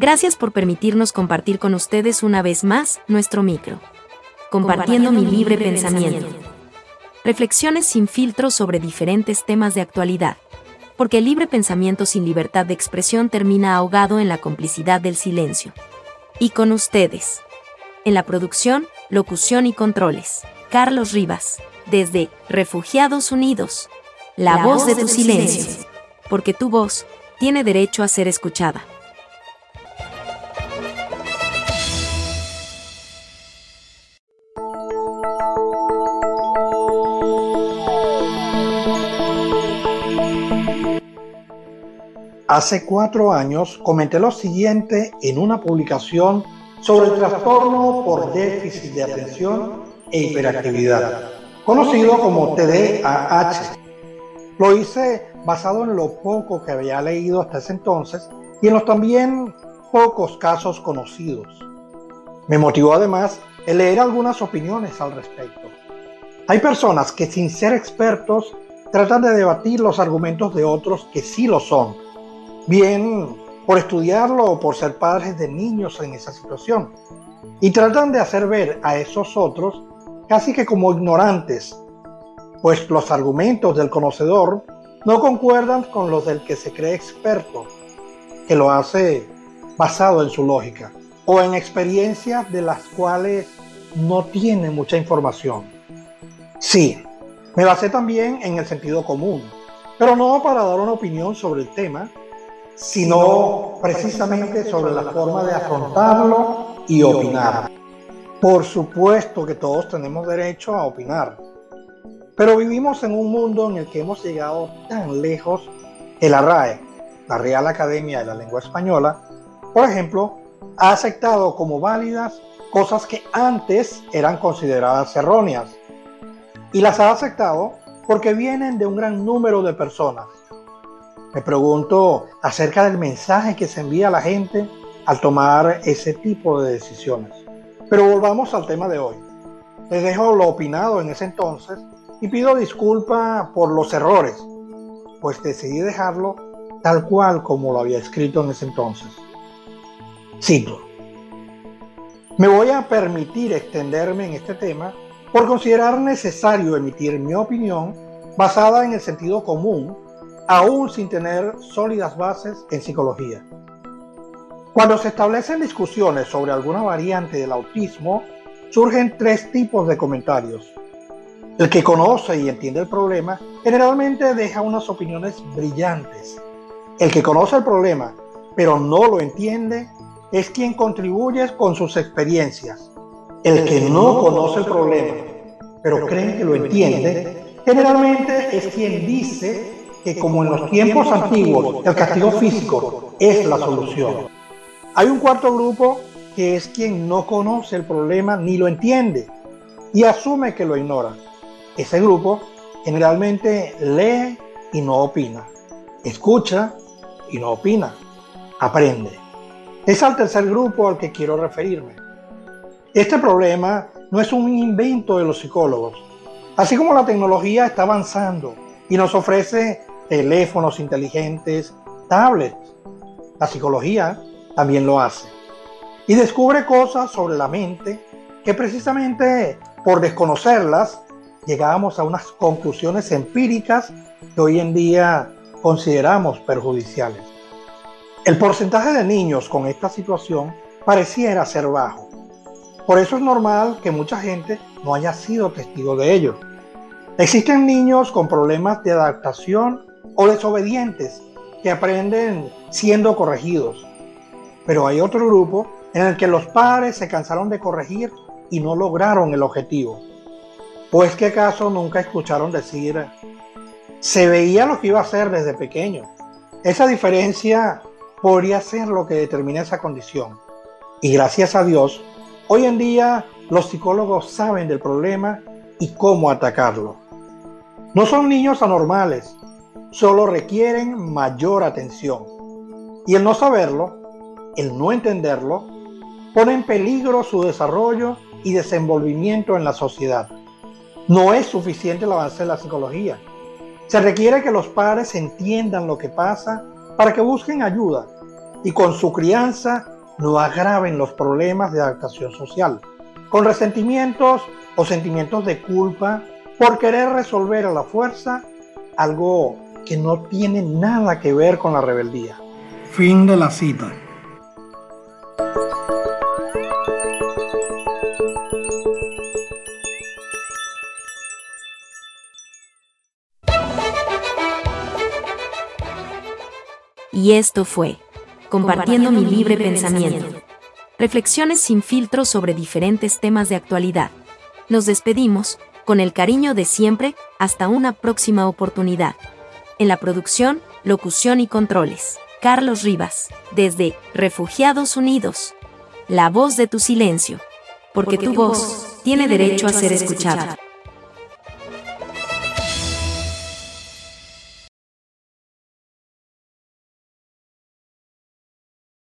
Gracias por permitirnos compartir con ustedes una vez más nuestro micro. Compartiendo mi libre pensamiento. Reflexiones sin filtro sobre diferentes temas de actualidad. Porque el libre pensamiento sin libertad de expresión termina ahogado en la complicidad del silencio. Y con ustedes. En la producción, locución y controles. Carlos Rivas. Desde Refugiados Unidos. La, voz, de tu silencio. Porque tu voz tiene derecho a ser escuchada. Hace cuatro años comenté lo siguiente en una publicación sobre el trastorno por déficit de atención e hiperactividad, conocido como TDAH. Lo hice basado en lo poco que había leído hasta ese entonces y en los también pocos casos conocidos. Me motivó además el leer algunas opiniones al respecto. Hay personas que sin ser expertos tratan de debatir los argumentos de otros que sí lo son bien por estudiarlo o por ser padres de niños en esa situación. Y tratan de hacer ver a esos otros casi que como ignorantes, pues los argumentos del conocedor no concuerdan con los del que se cree experto, que lo hace basado en su lógica o en experiencias de las cuales no tiene mucha información. Sí, me basé también en el sentido común, pero no para dar una opinión sobre el tema, sino precisamente sobre la forma de afrontarlo y opinar. Por supuesto que todos tenemos derecho a opinar, pero vivimos en un mundo en el que hemos llegado tan lejos que la RAE, la Real Academia de la Lengua Española, por ejemplo, ha aceptado como válidas cosas que antes eran consideradas erróneas y las ha aceptado porque vienen de un gran número de personas me pregunto acerca del mensaje que se envía a la gente al tomar ese tipo de decisiones. Pero volvamos al tema de hoy. Les dejo lo opinado en ese entonces y pido disculpa por los errores, pues decidí dejarlo tal cual como lo había escrito en ese entonces. Cito. Me voy a permitir extenderme en este tema por considerar necesario emitir mi opinión basada en el sentido común aún sin tener sólidas bases en psicología. Cuando se establecen discusiones sobre alguna variante del autismo, surgen tres tipos de comentarios. El que conoce y entiende el problema generalmente deja unas opiniones brillantes. El que conoce el problema pero no lo entiende es quien contribuye con sus experiencias. El que no conoce el problema pero cree que lo entiende generalmente es quien dice que como en los tiempos antiguos el castigo físico es la solución. Hay un cuarto grupo que es quien no conoce el problema ni lo entiende y asume que lo ignora. Ese grupo generalmente lee y no opina, escucha y no opina, aprende. Es al tercer grupo al que quiero referirme. Este problema no es un invento de los psicólogos. Así como la tecnología está avanzando y nos ofrece teléfonos inteligentes, tablets. La psicología también lo hace. Y descubre cosas sobre la mente que precisamente por desconocerlas llegábamos a unas conclusiones empíricas que hoy en día consideramos perjudiciales. El porcentaje de niños con esta situación pareciera ser bajo. Por eso es normal que mucha gente no haya sido testigo de ello. Existen niños con problemas de adaptación o desobedientes que aprenden siendo corregidos. Pero hay otro grupo en el que los padres se cansaron de corregir y no lograron el objetivo. Pues que acaso nunca escucharon decir, se veía lo que iba a hacer desde pequeño. Esa diferencia podría ser lo que determina esa condición. Y gracias a Dios, hoy en día los psicólogos saben del problema y cómo atacarlo. No son niños anormales, solo requieren mayor atención. Y el no saberlo, el no entenderlo, pone en peligro su desarrollo y desenvolvimiento en la sociedad. No es suficiente el avance de la psicología. Se requiere que los padres entiendan lo que pasa para que busquen ayuda y con su crianza no agraven los problemas de adaptación social, con resentimientos o sentimientos de culpa por querer resolver a la fuerza algo que no tiene nada que ver con la rebeldía. Fin de la cita. Y esto fue Compartiendo mi libre pensamiento. Reflexiones sin filtro sobre diferentes temas de actualidad. Nos despedimos, con el cariño de siempre, hasta una próxima oportunidad. En la producción, locución y controles. Carlos Rivas, desde Refugiados Unidos. La voz de tu silencio. Porque, tu voz tiene derecho a ser escuchada.